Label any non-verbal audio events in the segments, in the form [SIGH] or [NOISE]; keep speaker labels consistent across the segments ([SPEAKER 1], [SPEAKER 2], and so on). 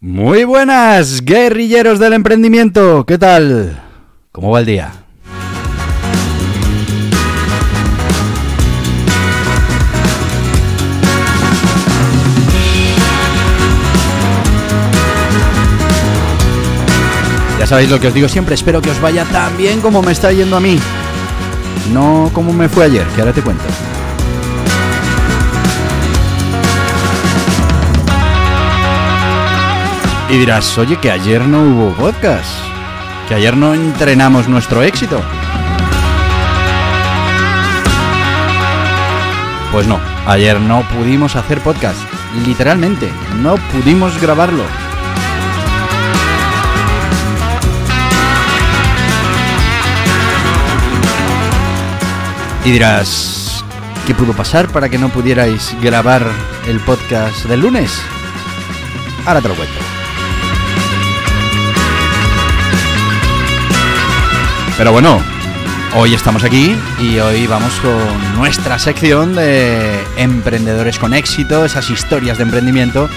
[SPEAKER 1] Muy buenas, guerrilleros del emprendimiento. ¿Qué tal? ¿Cómo va el día? Ya sabéis lo que os digo siempre, espero que os vaya tan bien como me está yendo a mí. No como me fue ayer, que ahora te cuento. Y dirás, oye, que ayer no hubo podcast, que ayer no entrenamos nuestro éxito. Pues no, ayer no pudimos hacer podcast, literalmente, no pudimos grabarlo. Y dirás, ¿qué pudo pasar para que no pudierais grabar el podcast del lunes? Ahora te lo cuento. Pero bueno, hoy estamos aquí y hoy vamos con nuestra sección de emprendedores con éxito, esas historias de emprendimiento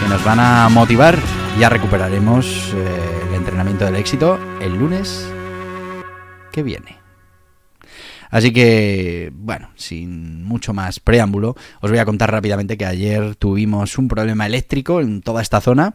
[SPEAKER 1] que nos van a motivar. Ya recuperaremos eh, el entrenamiento del éxito el lunes que viene. Así que, bueno, sin mucho más preámbulo, os voy a contar rápidamente que ayer tuvimos un problema eléctrico en toda esta zona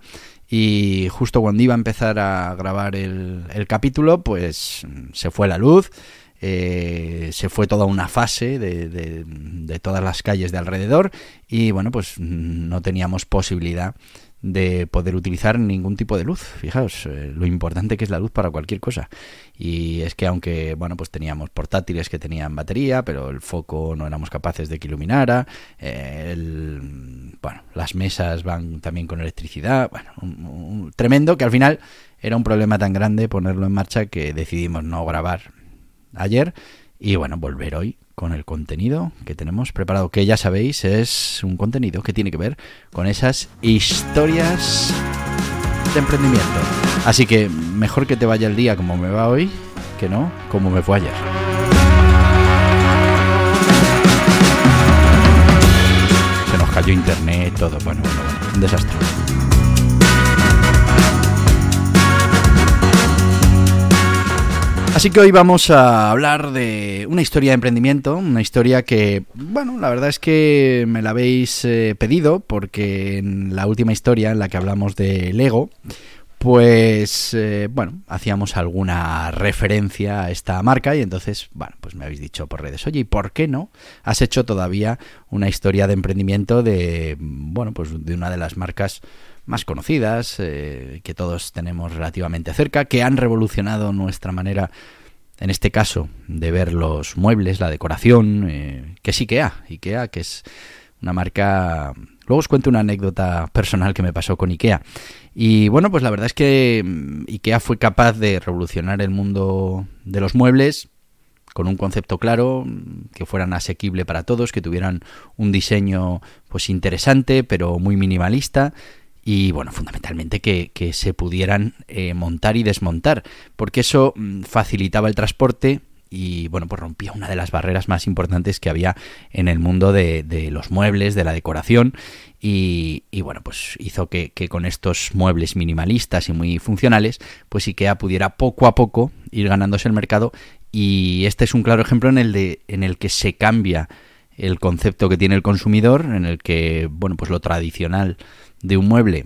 [SPEAKER 1] y justo cuando iba a empezar a grabar el, capítulo, pues se fue la luz. Eh, se fue toda una fase de, de, todas las calles de alrededor y bueno pues no teníamos posibilidad de poder utilizar ningún tipo de luz. Fijaos eh, lo importante que es la luz para cualquier cosa. Y es que aunque, bueno, pues teníamos portátiles que tenían batería, pero el foco no éramos capaces de que iluminara. Eh, bueno, las mesas van también con electricidad. Bueno, tremendo que al final era un problema tan grande ponerlo en marcha que decidimos no grabar ayer y bueno, volver hoy con el contenido que tenemos preparado, que ya sabéis es un contenido que tiene que ver con esas historias de emprendimiento. Así que mejor que te vaya el día como me va hoy, que no como me fue ayer. Se nos cayó internet, todo, bueno, bueno, bueno, un desastre. Así que hoy vamos a hablar de una historia de emprendimiento, una historia que, bueno, la verdad es que me la habéis eh, pedido porque en la última historia en la que hablamos de Lego, pues, eh, bueno, hacíamos alguna referencia a esta marca y entonces, bueno, pues me habéis dicho por redes, oye, ¿y por qué no has hecho todavía una historia de emprendimiento de, bueno, pues de una de las marcas más conocidas, eh, que todos tenemos relativamente cerca, que han revolucionado nuestra manera, en este caso, de ver los muebles, la decoración, eh, que es IKEA. IKEA, que es una marca... Luego os cuento una anécdota personal que me pasó con IKEA. Y bueno, pues la verdad es que mm, IKEA fue capaz de revolucionar el mundo de los muebles con un concepto claro, mm, que fueran asequible para todos, que tuvieran un diseño pues interesante, pero muy minimalista y bueno, fundamentalmente que, se pudieran eh, montar y desmontar, porque eso mm, facilitaba el transporte y bueno, pues rompía una de las barreras más importantes que había en el mundo de, los muebles, de la decoración y, bueno, pues hizo que, con estos muebles minimalistas y muy funcionales, pues IKEA pudiera poco a poco ir ganándose el mercado y este es un claro ejemplo en el, de, en el que se cambia el concepto que tiene el consumidor, en el que, bueno, pues lo tradicional de un mueble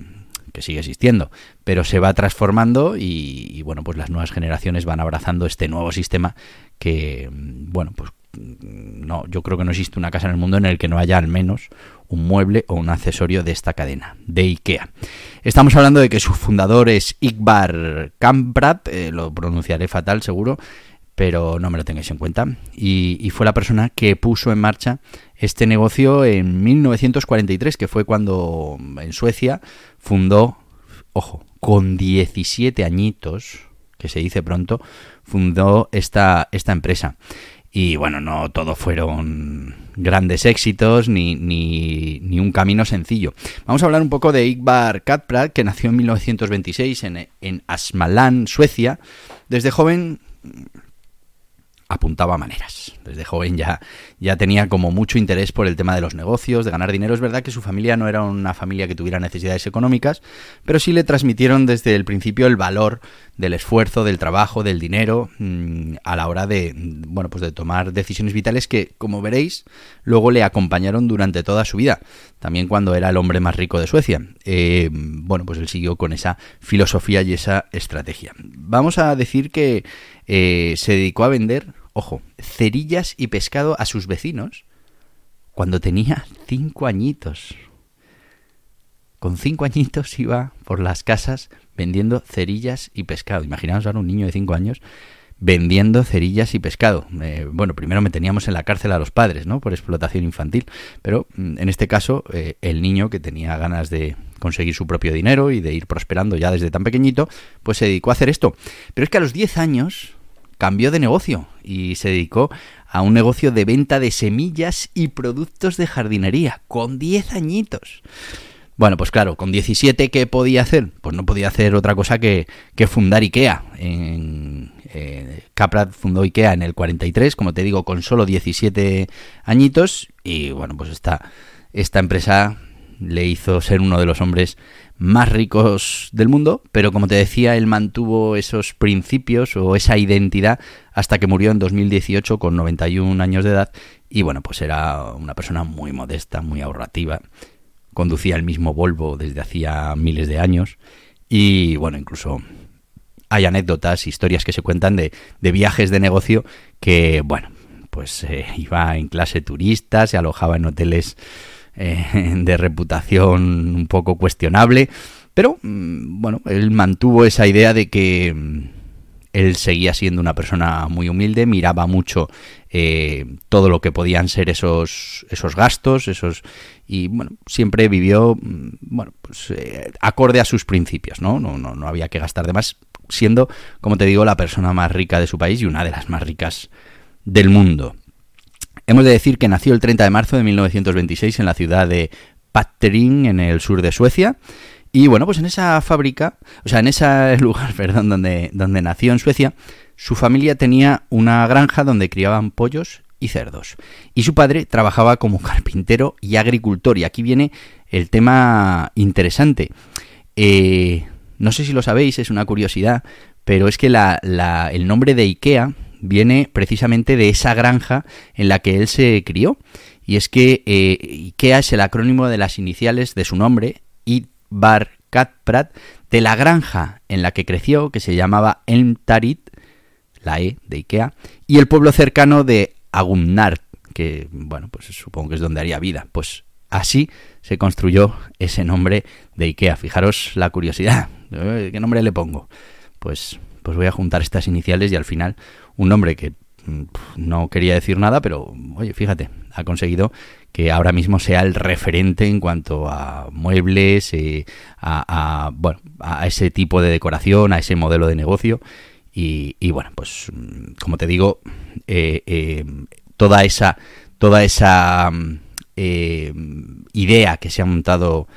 [SPEAKER 1] que sigue existiendo, pero se va transformando y, bueno, pues las nuevas generaciones van abrazando este nuevo sistema que, bueno, pues no, yo creo que no existe una casa en el mundo en el que no haya al menos un mueble o un accesorio de esta cadena, de IKEA. Estamos hablando de que su fundador es Igbar Kamprad, eh, lo pronunciaré fatal seguro, pero no me lo tengáis en cuenta. Y, fue la persona que puso en marcha este negocio en 1943, que fue cuando en Suecia fundó, ojo, con 17 añitos, que se dice pronto, fundó esta, esta empresa. Y bueno, no todo fueron grandes éxitos ni, ni, un camino sencillo. Vamos a hablar un poco de Igbar Katprad, que nació en 1926 en, en Asmalan, Suecia. Desde joven apuntaba maneras. Desde joven ya, ya tenía como mucho interés por el tema de los negocios, de ganar dinero. Es verdad que su familia no era una familia que tuviera necesidades económicas, pero sí le transmitieron desde el principio el valor del esfuerzo, del trabajo, del dinero mm, a la hora de, bueno, pues de tomar decisiones vitales que, como veréis, luego le acompañaron durante toda su vida. También cuando era el hombre más rico de Suecia. Eh, bueno, pues él siguió con esa filosofía y esa estrategia. Vamos a decir que eh, se dedicó a vender ojo, cerillas y pescado a sus vecinos cuando tenía cinco añitos. Con cinco añitos iba por las casas vendiendo cerillas y pescado. Imaginaos ahora un niño de cinco años vendiendo cerillas y pescado. Eh, bueno, primero me teníamos en la cárcel a los padres, ¿no? Por explotación infantil. Pero mm, en este caso, eh, el niño que tenía ganas de conseguir su propio dinero y de ir prosperando ya desde tan pequeñito, pues se dedicó a hacer esto. Pero es que a los diez años cambió de negocio y se dedicó a un negocio de venta de semillas y productos de jardinería, con 10 añitos. Bueno, pues claro, con 17, ¿qué podía hacer? Pues no podía hacer otra cosa que, fundar IKEA. En, eh, Caprat fundó IKEA en el 43, como te digo, con solo 17 añitos. Y bueno, pues esta, esta empresa le hizo ser uno de los hombres más ricos del mundo, pero como te decía, él mantuvo esos principios o esa identidad hasta que murió en 2018 con 91 años de edad y bueno, pues era una persona muy modesta, muy ahorrativa, conducía el mismo Volvo desde hacía miles de años. Y bueno, incluso hay anécdotas, historias que se cuentan de, de viajes de negocio que bueno, pues eh, iba en clase turista, se alojaba en hoteles eh, [LAUGHS] de reputación un poco cuestionable, pero mm, bueno, él mantuvo esa idea de que mm, él seguía siendo una persona muy humilde, miraba mucho eh, todo lo que podían ser esos, esos gastos, esos y bueno, siempre vivió mm, bueno, pues, eh, acorde a sus principios, ¿no? No, ¿no? no había que gastar de más, siendo, como te digo, la persona más rica de su país y una de las más ricas del mundo. Hemos de decir que nació el 30 de marzo de 1926 en la ciudad de Patterin, en el sur de Suecia. Y bueno, pues en esa fábrica, o sea, en ese [LAUGHS] lugar, perdón, donde, donde nació en Suecia, su familia tenía una granja donde criaban pollos y cerdos. Y su padre trabajaba como [LAUGHS] carpintero y agricultor. Y aquí viene el tema interesante. Eh, no sé si lo sabéis, es una curiosidad, pero es que la, el nombre de IKEA viene precisamente de esa granja en la que él se crió. Y es que eh, IKEA es el acrónimo de las iniciales de su nombre, Idbar Katprat, de la granja en la que creció, que se llamaba Elmtarit, la E de IKEA, y el pueblo cercano de Agumnart, que, bueno, pues supongo que es donde haría vida. Pues así se construyó ese nombre de IKEA. Fijaros la curiosidad. [LAUGHS] ¿Qué nombre le pongo? Pues, pues voy a juntar estas iniciales y al final un nombre que mm, no quería decir nada, pero oye, fíjate, ha conseguido que ahora mismo sea el referente en cuanto a muebles, eh, a, bueno, a ese tipo de decoración, a ese modelo de negocio. Y, bueno, pues como te digo, eh, eh, toda esa, toda esa mm, idea que se ha montado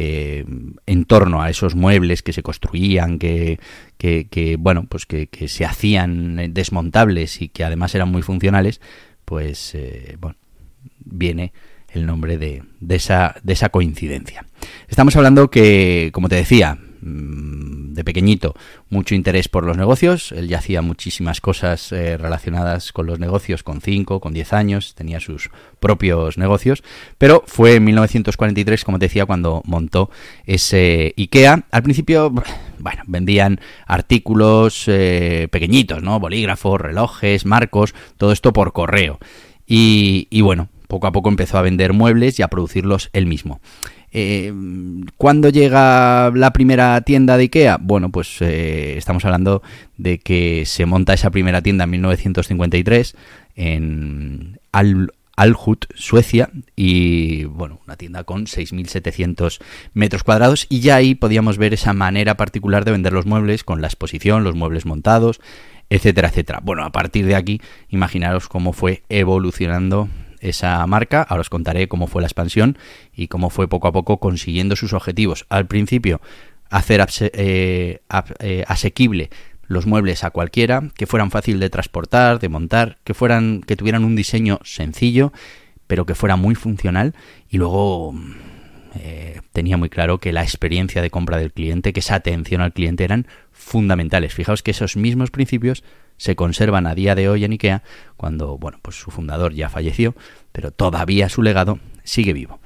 [SPEAKER 1] eh, en torno a esos muebles que se construían, que, que, bueno, pues que, se hacían desmontables y que además eran muy funcionales, pues eh, bueno, viene el nombre de, de, esa, de esa coincidencia. Estamos hablando que, como te decía, de pequeñito mucho interés por los negocios. Él ya hacía muchísimas cosas eh, relacionadas con los negocios con 5, con 10 años, tenía sus propios negocios, pero fue en 1943, como te decía, cuando montó ese IKEA. Al principio, bueno, vendían artículos eh, pequeñitos, ¿no? Bolígrafos, relojes, marcos, todo esto por correo. Y bueno, poco a poco empezó a vender muebles y a producirlos él mismo. Eh, ¿Cuándo llega la primera tienda de IKEA? Bueno, pues eh, estamos hablando de que se monta esa primera tienda en 1953 en Al Alhut, Suecia, y bueno, una tienda con 6.700 metros cuadrados, y ya ahí podíamos ver esa manera particular de vender los muebles, con la exposición, los muebles montados, etcétera, etcétera. Bueno, a partir de aquí, imaginaros cómo fue evolucionando esa marca. Ahora os contaré cómo fue la expansión y cómo fue poco a poco consiguiendo sus objetivos. Al principio, hacer eh, eh, asequible los muebles a cualquiera, que fueran fácil de transportar, de montar, que fueran, que tuvieran un diseño sencillo, pero que fuera muy funcional. Y luego eh, tenía muy claro que la experiencia de compra del cliente, que esa atención al cliente eran fundamentales. Fijaos que esos mismos principios se conservan a día de hoy en IKEA, cuando bueno, pues su fundador ya falleció, pero todavía su legado sigue vivo.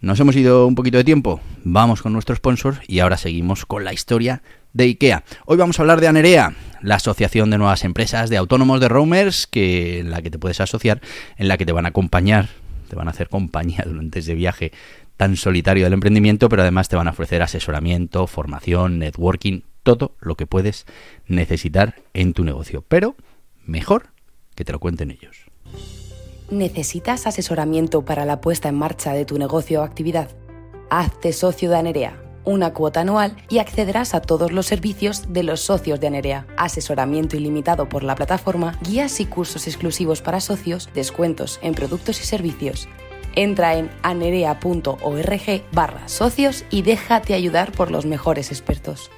[SPEAKER 1] Nos hemos ido un poquito de tiempo, vamos con nuestro sponsor y ahora seguimos con la historia de IKEA. Hoy vamos a hablar de Anerea, la asociación de nuevas empresas de autónomos de roamers que en la que te puedes asociar, en la que te van a acompañar, te van a hacer compañía [LAUGHS] durante ese viaje tan solitario del emprendimiento, pero además te van a ofrecer asesoramiento, formación, networking, todo lo que puedes necesitar en tu negocio. Pero mejor que te lo cuenten ellos.
[SPEAKER 2] ¿Necesitas asesoramiento para la puesta en marcha de tu negocio o actividad? Hazte socio de Anerea, una cuota anual y accederás a todos los servicios de los socios de Anerea. Asesoramiento ilimitado por la plataforma, guías y cursos exclusivos para socios, descuentos en productos y servicios. Entra en anerea.org barra socios y déjate ayudar por los mejores expertos.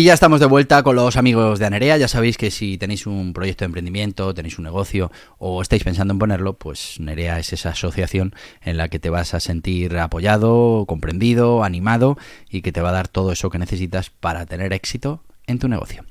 [SPEAKER 1] Y ya estamos de vuelta con los amigos de Anerea. Ya sabéis que si tenéis un proyecto de emprendimiento, tenéis un negocio o estáis pensando en ponerlo, pues Nerea es esa asociación en la que te vas a sentir apoyado, comprendido, animado y que te va a dar todo eso que necesitas para tener éxito en tu negocio.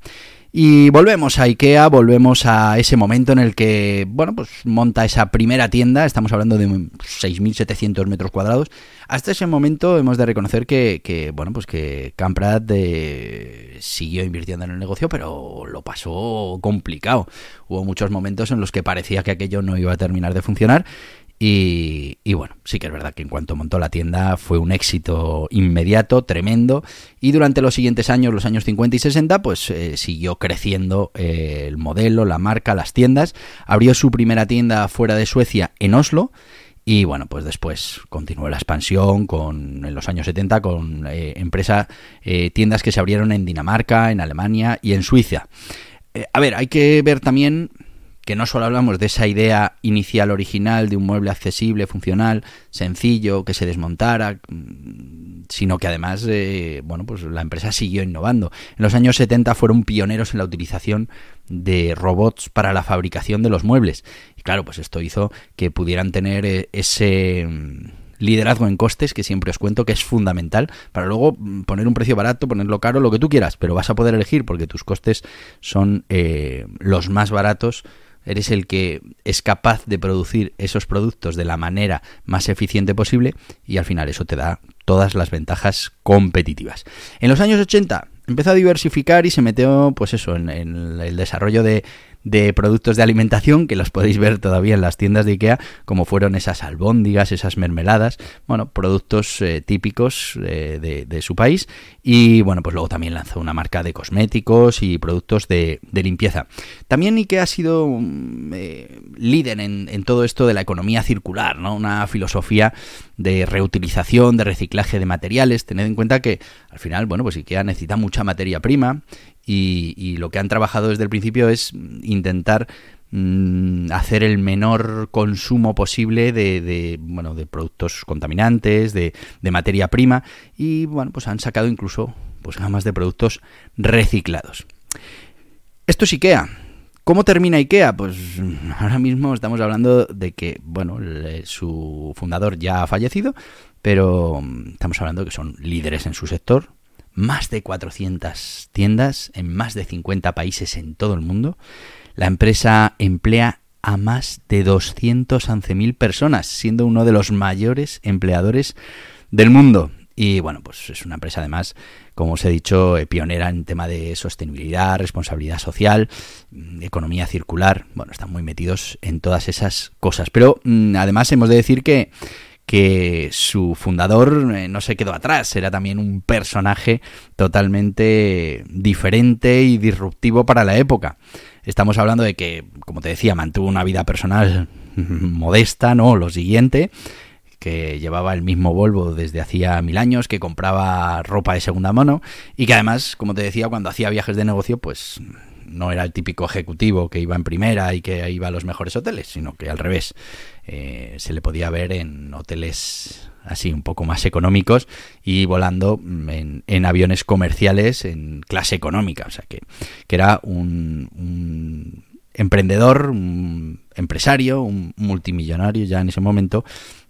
[SPEAKER 1] Y volvemos a IKEA, volvemos a ese momento en el que, bueno, pues monta esa primera tienda, estamos hablando de 6.700 metros cuadrados. Hasta ese momento hemos de reconocer que, bueno, pues que Camprad eh, siguió invirtiendo en el negocio, pero lo pasó complicado. Hubo muchos momentos en los que parecía que aquello no iba a terminar de funcionar y, bueno, sí que es verdad que en cuanto montó la tienda fue un éxito inmediato, tremendo, y durante los siguientes años, los años 50 y 60, pues eh, siguió creciendo eh, el modelo, la marca, las tiendas. Abrió su primera tienda fuera de Suecia en Oslo. Y bueno, pues después continuó la expansión con, en los años 70 con eh, empresas, tiendas que se abrieron en Dinamarca, en Alemania y en Suiza. a ver, hay que ver también que no solo hablamos de esa idea inicial original de un mueble accesible, funcional, sencillo, que se desmontara, mm, sino que además, eh, bueno, pues la empresa siguió innovando. En los años 70 fueron pioneros en la utilización de robots para la fabricación de los muebles. Y claro, pues esto hizo que pudieran tener eh, ese mm, liderazgo en costes, que siempre os cuento que es fundamental, para luego mm, poner un precio barato, ponerlo caro, lo que tú quieras, pero vas a poder elegir porque tus costes son eh, los más baratos eres el que es capaz de producir esos productos de la manera más eficiente posible y al final eso te da todas las ventajas competitivas. En los años 80 empezó a diversificar y se metió, pues eso, en, el desarrollo de de productos de alimentación que los podéis ver todavía en las tiendas de Ikea, como fueron esas albóndigas, esas mermeladas, bueno, productos eh, típicos eh, de, su país. Y bueno, pues luego también lanzó una marca de cosméticos y productos de, limpieza. También Ikea ha sido mm, eh, líder en, en, todo esto de la economía circular, ¿no? Una filosofía de reutilización, de reciclaje de materiales. Tened en cuenta que al final, bueno, pues Ikea necesita mucha materia prima y, lo que han trabajado desde el principio es intentar mm, hacer el menor consumo posible de, bueno de productos contaminantes de, materia prima y bueno pues han sacado incluso pues gamas de productos reciclados esto es Ikea ¿Cómo termina IKEA? Pues ahora mismo estamos hablando de que, bueno, su fundador ya ha fallecido, pero mm, estamos hablando de que son líderes en su sector, más de 400 tiendas en más de 50 países en todo el mundo. La empresa emplea a más de 211.000 personas, siendo uno de los mayores empleadores del mundo. Y bueno, pues es una empresa además, como os he dicho, eh, pionera en tema de sostenibilidad, responsabilidad social, mm, economía circular. Bueno, están muy metidos en todas esas cosas. Pero mm, además hemos de decir que que su fundador eh, no se quedó atrás, era también un personaje totalmente diferente y disruptivo para la época. Estamos hablando de que, como te decía, mantuvo una vida personal [LAUGHS] modesta, ¿no? Lo siguiente, que llevaba el mismo Volvo desde hacía mil años, que compraba ropa de segunda mano y que además, como te decía, cuando hacía viajes de negocio, pues no era el típico ejecutivo que iba en primera y que iba a los mejores hoteles, sino que al revés, eh, se le podía ver en hoteles así un poco más económicos y volando en, aviones comerciales en clase económica, o sea que, que era un, un emprendedor, un empresario, un multimillonario ya en ese momento,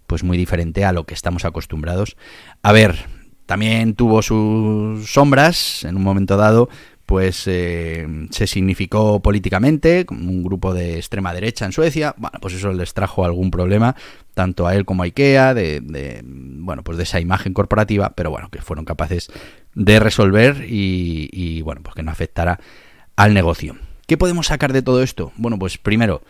[SPEAKER 1] pues muy diferente a lo que estamos acostumbrados a ver. También tuvo sus sombras en un momento dado, pues eh, se significó políticamente, un grupo de extrema derecha en Suecia, bueno, pues eso les trajo algún problema, tanto a él como a Ikea, de, bueno, pues de esa imagen corporativa, pero bueno, que fueron capaces de resolver y, y bueno, pues que no afectara al negocio. ¿Qué podemos sacar de todo esto? Bueno, pues primero,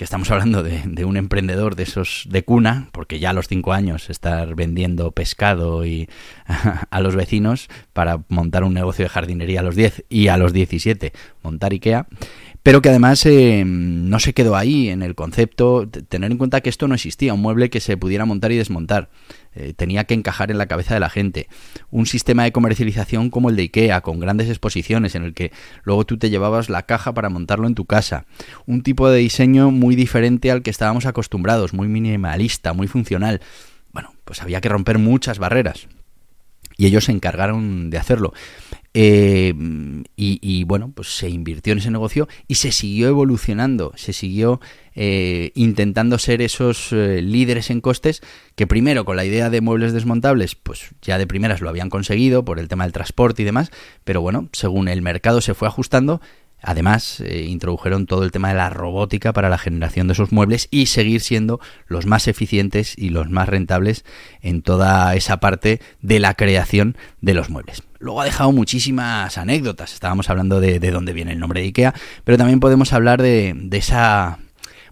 [SPEAKER 1] que estamos hablando de, un emprendedor de esos de cuna, porque ya a los cinco años estar vendiendo pescado y [LAUGHS] a, los vecinos para montar un negocio de jardinería a los 10 y a los 17 montar IKEA, pero que además eh, no se quedó ahí en el concepto, tener en cuenta que esto no existía, un mueble que se pudiera montar y desmontar. Eh, tenía que encajar en la cabeza de la gente. Un sistema de comercialización como el de IKEA, con grandes exposiciones en el que luego tú te llevabas la caja para montarlo en tu casa. Un tipo de diseño muy diferente al que estábamos acostumbrados, muy minimalista, muy funcional. Bueno, pues había que romper muchas barreras. Y ellos se encargaron de hacerlo. Eh, y, bueno, pues se invirtió en ese negocio y se siguió evolucionando, se siguió eh, intentando ser esos eh, líderes en costes que primero con la idea de muebles desmontables, pues ya de primeras lo habían conseguido por el tema del transporte y demás, pero bueno, según el mercado se fue ajustando, Además, introdujeron todo el tema de la robótica para la generación de esos muebles y seguir siendo los más eficientes y los más rentables en toda esa parte de la creación de los muebles. Luego ha dejado muchísimas anécdotas. Estábamos hablando de, de dónde viene el nombre de IKEA, pero también podemos hablar de, esa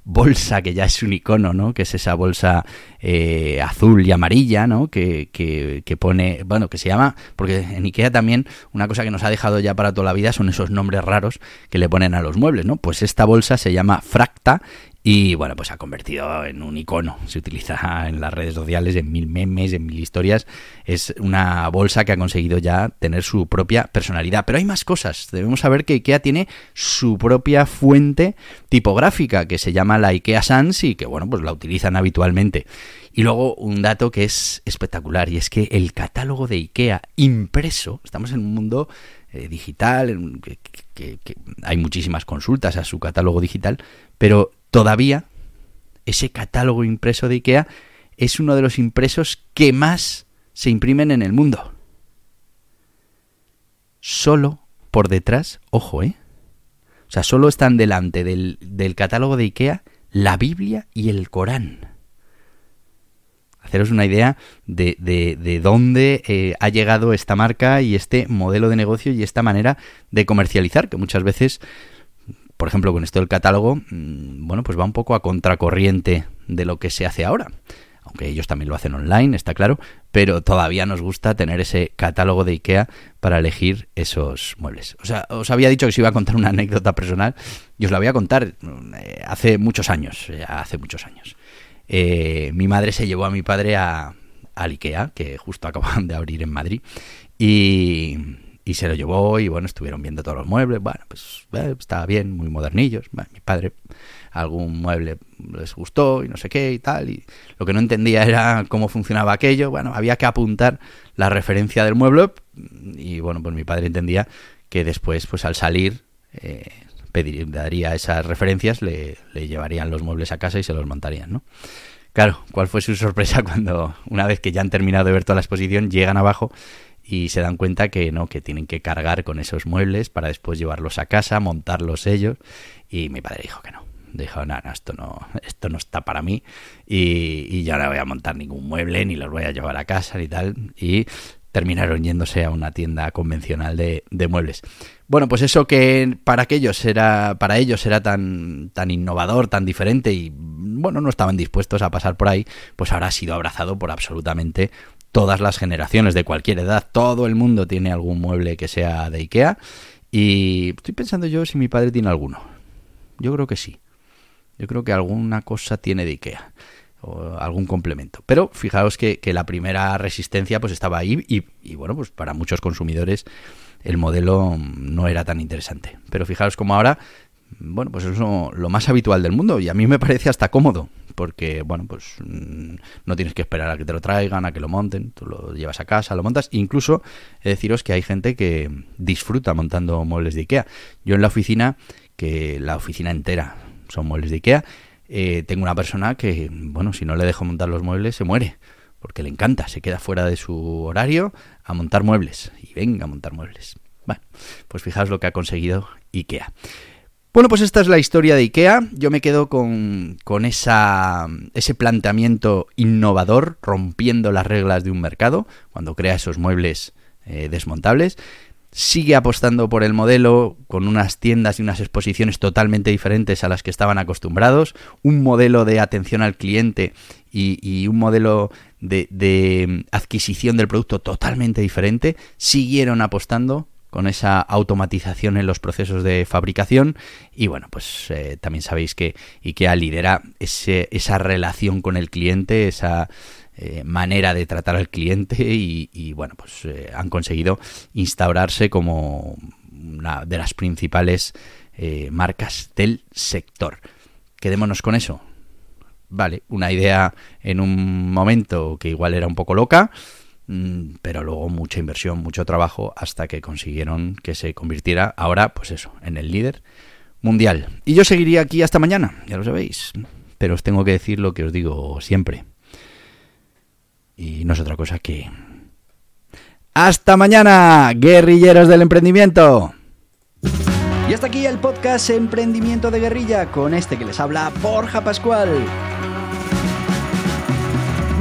[SPEAKER 1] bolsa que ya es un icono, ¿no? Que es esa bolsa eh, azul y amarilla, ¿no? Que, que, que, pone, bueno, que se llama, porque en Ikea también una cosa que nos ha dejado ya para toda la vida son esos nombres raros que le ponen a los muebles, ¿no? Pues esta bolsa se llama Fracta y bueno, pues ha convertido en un icono. Se utiliza en las redes sociales, en mil memes, en mil historias. Es una bolsa que ha conseguido ya tener su propia personalidad. Pero hay más cosas. Debemos saber que IKEA tiene su propia fuente tipográfica que se llama la IKEA Sans y que bueno, pues la utilizan habitualmente. Y luego un dato que es espectacular y es que el catálogo de IKEA impreso, estamos en un mundo eh, digital, que hay muchísimas consultas a su catálogo digital, pero todavía ese catálogo impreso de IKEA es uno de los impresos que más se imprimen en el mundo. Solo por detrás, ojo, ¿eh? O sea, solo están delante del, catálogo de IKEA la Biblia y el Corán. Haceros una idea de, de, dónde eh, ha llegado esta marca y este modelo de negocio y esta manera de comercializar, que muchas veces por ejemplo, con esto del catálogo, mm, bueno, pues va un poco a contracorriente de lo que se hace ahora. Aunque ellos también lo hacen online, está claro, pero todavía nos gusta tener ese catálogo de IKEA para elegir esos muebles. O sea, os había dicho que os iba a contar una anécdota personal y os la voy a contar eh, hace muchos años, hace muchos años. Eh, mi madre se llevó a mi padre a, al IKEA, que justo acaban de abrir en Madrid, y, y se lo llevó y bueno, estuvieron viendo todos los muebles, bueno, pues eh, estaba bien, muy modernillos, mi padre algún mueble les gustó y no sé qué y tal, y lo que no entendía era cómo funcionaba aquello, bueno, había que apuntar la referencia del mueble y bueno, pues mi padre entendía que después, pues al salir, eh, daría esas referencias, le, le llevarían los muebles a casa y se los montarían, ¿no? Claro, ¿cuál fue su sorpresa [LAUGHS] cuando una vez que ya han terminado de ver toda la exposición, llegan abajo y se dan cuenta que no, que tienen que cargar con esos muebles para después llevarlos a casa, montarlos ellos y mi padre dijo que no. Dijo, no, no, esto no, esto no está para mí y, y yo no voy a montar ningún mueble, ni los voy a llevar a casa, ni tal. Y terminaron yéndose a una tienda convencional de, de, muebles. Bueno, pues eso que para aquellos era, para ellos era tan, tan innovador, tan diferente y bueno, no estaban dispuestos a pasar por ahí, pues ahora ha sido abrazado por absolutamente todas las generaciones de cualquier edad. Todo el mundo tiene algún mueble que sea de Ikea y estoy pensando yo si mi padre tiene alguno. Yo creo que sí. Yo creo que alguna cosa tiene de Ikea o algún complemento. Pero fijaos que, la primera resistencia pues estaba ahí y, y, bueno, pues para muchos consumidores el modelo no era tan interesante. Pero fijaos como ahora, bueno, pues es lo, lo más habitual del mundo y a mí me parece hasta cómodo porque, bueno, pues no tienes que esperar a que te lo traigan, a que lo monten, tú lo llevas a casa, lo montas. Incluso, he deciros que hay gente que disfruta montando muebles de Ikea. Yo en la oficina, que la oficina entera son muebles de Ikea, eh, tengo una persona que, bueno, si no le dejo montar los muebles, se muere. Porque le encanta, se queda fuera de su horario a montar muebles. Y venga a montar muebles. Bueno, pues fijaos lo que ha conseguido IKEA. Bueno, pues esta es la historia de IKEA. Yo me quedo con, con esa, ese planteamiento innovador, rompiendo las reglas de un mercado, cuando crea esos muebles eh, desmontables. Sigue apostando por el modelo con unas tiendas y unas exposiciones totalmente diferentes a las que estaban acostumbrados, un modelo de atención al cliente y, y un modelo de, de adquisición del producto totalmente diferente. Siguieron apostando con esa automatización en los procesos de fabricación. Y bueno pues eh, también sabéis que IKEA lidera ese, esa relación con el cliente esa eh, manera de tratar al cliente y, bueno pues eh, han conseguido instaurarse como una de las principales marcas del sector. Quedémonos con eso. Vale una idea en un momento que igual era un poco loca pero luego mucha inversión, mucho trabajo hasta que consiguieron que se convirtiera ahora, pues eso, en el líder mundial. Y yo seguiría aquí hasta mañana, ya lo sabéis, pero os tengo que decir lo que os digo siempre. Y no es otra cosa que... Hasta mañana, guerrilleros del emprendimiento. Y hasta aquí el podcast Emprendimiento de Guerrilla con este que les habla Borja Pascual.